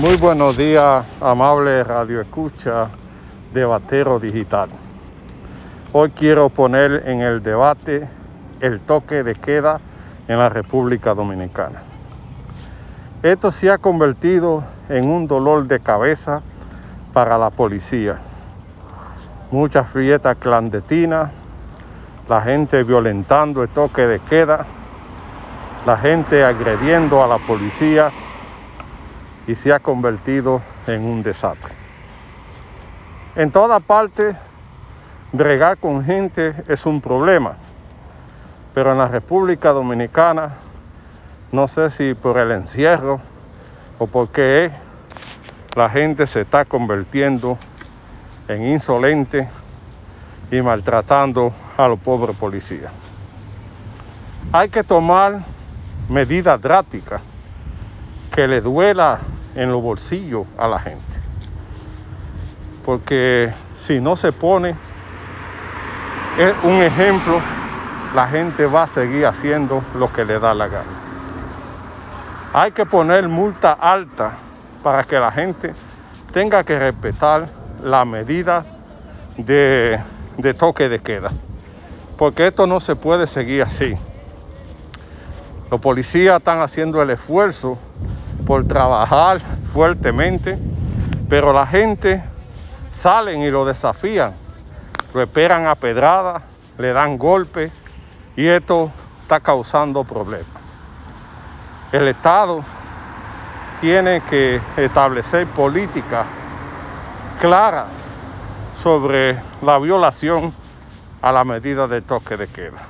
Muy buenos días, amable Radio Escucha, debatero digital. Hoy quiero poner en el debate el toque de queda en la República Dominicana. Esto se ha convertido en un dolor de cabeza para la policía. Muchas fiestas clandestinas, la gente violentando el toque de queda, la gente agrediendo a la policía y se ha convertido en un desastre. En toda parte, bregar con gente es un problema, pero en la República Dominicana, no sé si por el encierro o porque la gente se está convirtiendo en insolente y maltratando a los pobres policías. Hay que tomar medidas drásticas que le duela en los bolsillos a la gente. Porque si no se pone un ejemplo, la gente va a seguir haciendo lo que le da la gana. Hay que poner multa alta para que la gente tenga que respetar la medida de, de toque de queda. Porque esto no se puede seguir así. Los policías están haciendo el esfuerzo por trabajar fuertemente, pero la gente salen y lo desafían, lo esperan a pedrada, le dan golpes y esto está causando problemas. El Estado tiene que establecer políticas claras sobre la violación a la medida de toque de queda.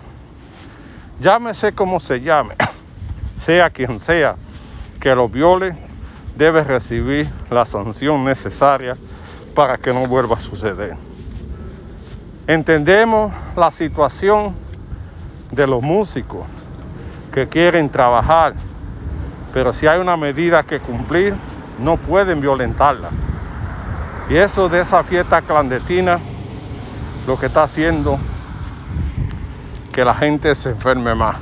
Llámese como se llame, sea quien sea que lo viole, debe recibir la sanción necesaria para que no vuelva a suceder. Entendemos la situación de los músicos que quieren trabajar, pero si hay una medida que cumplir, no pueden violentarla. Y eso de esa fiesta clandestina, lo que está haciendo que la gente se enferme más.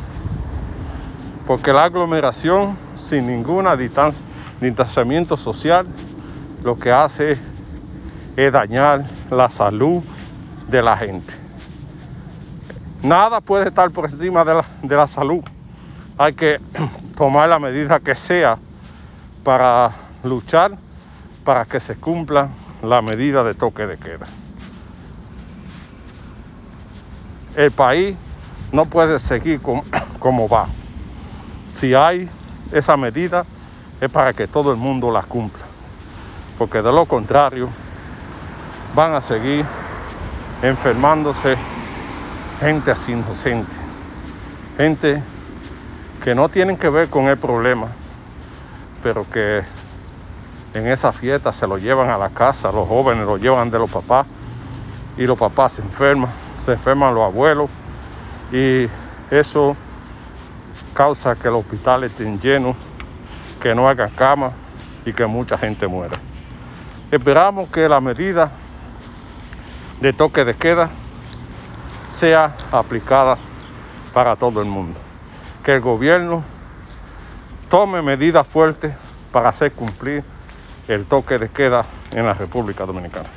Porque la aglomeración sin ninguna distancia, distanciamiento social, lo que hace es dañar la salud de la gente. Nada puede estar por encima de la, de la salud. Hay que tomar la medida que sea para luchar para que se cumpla la medida de toque de queda. El país no puede seguir como, como va. Si hay esa medida, es para que todo el mundo la cumpla. Porque de lo contrario, van a seguir enfermándose gente así inocente. Gente que no tienen que ver con el problema, pero que en esa fiesta se lo llevan a la casa, los jóvenes lo llevan de los papás y los papás se enferman, se enferman los abuelos y eso causa que los hospitales estén llenos, que no hagan cama y que mucha gente muera. Esperamos que la medida de toque de queda sea aplicada para todo el mundo. Que el gobierno tome medidas fuertes para hacer cumplir el toque de queda en la República Dominicana.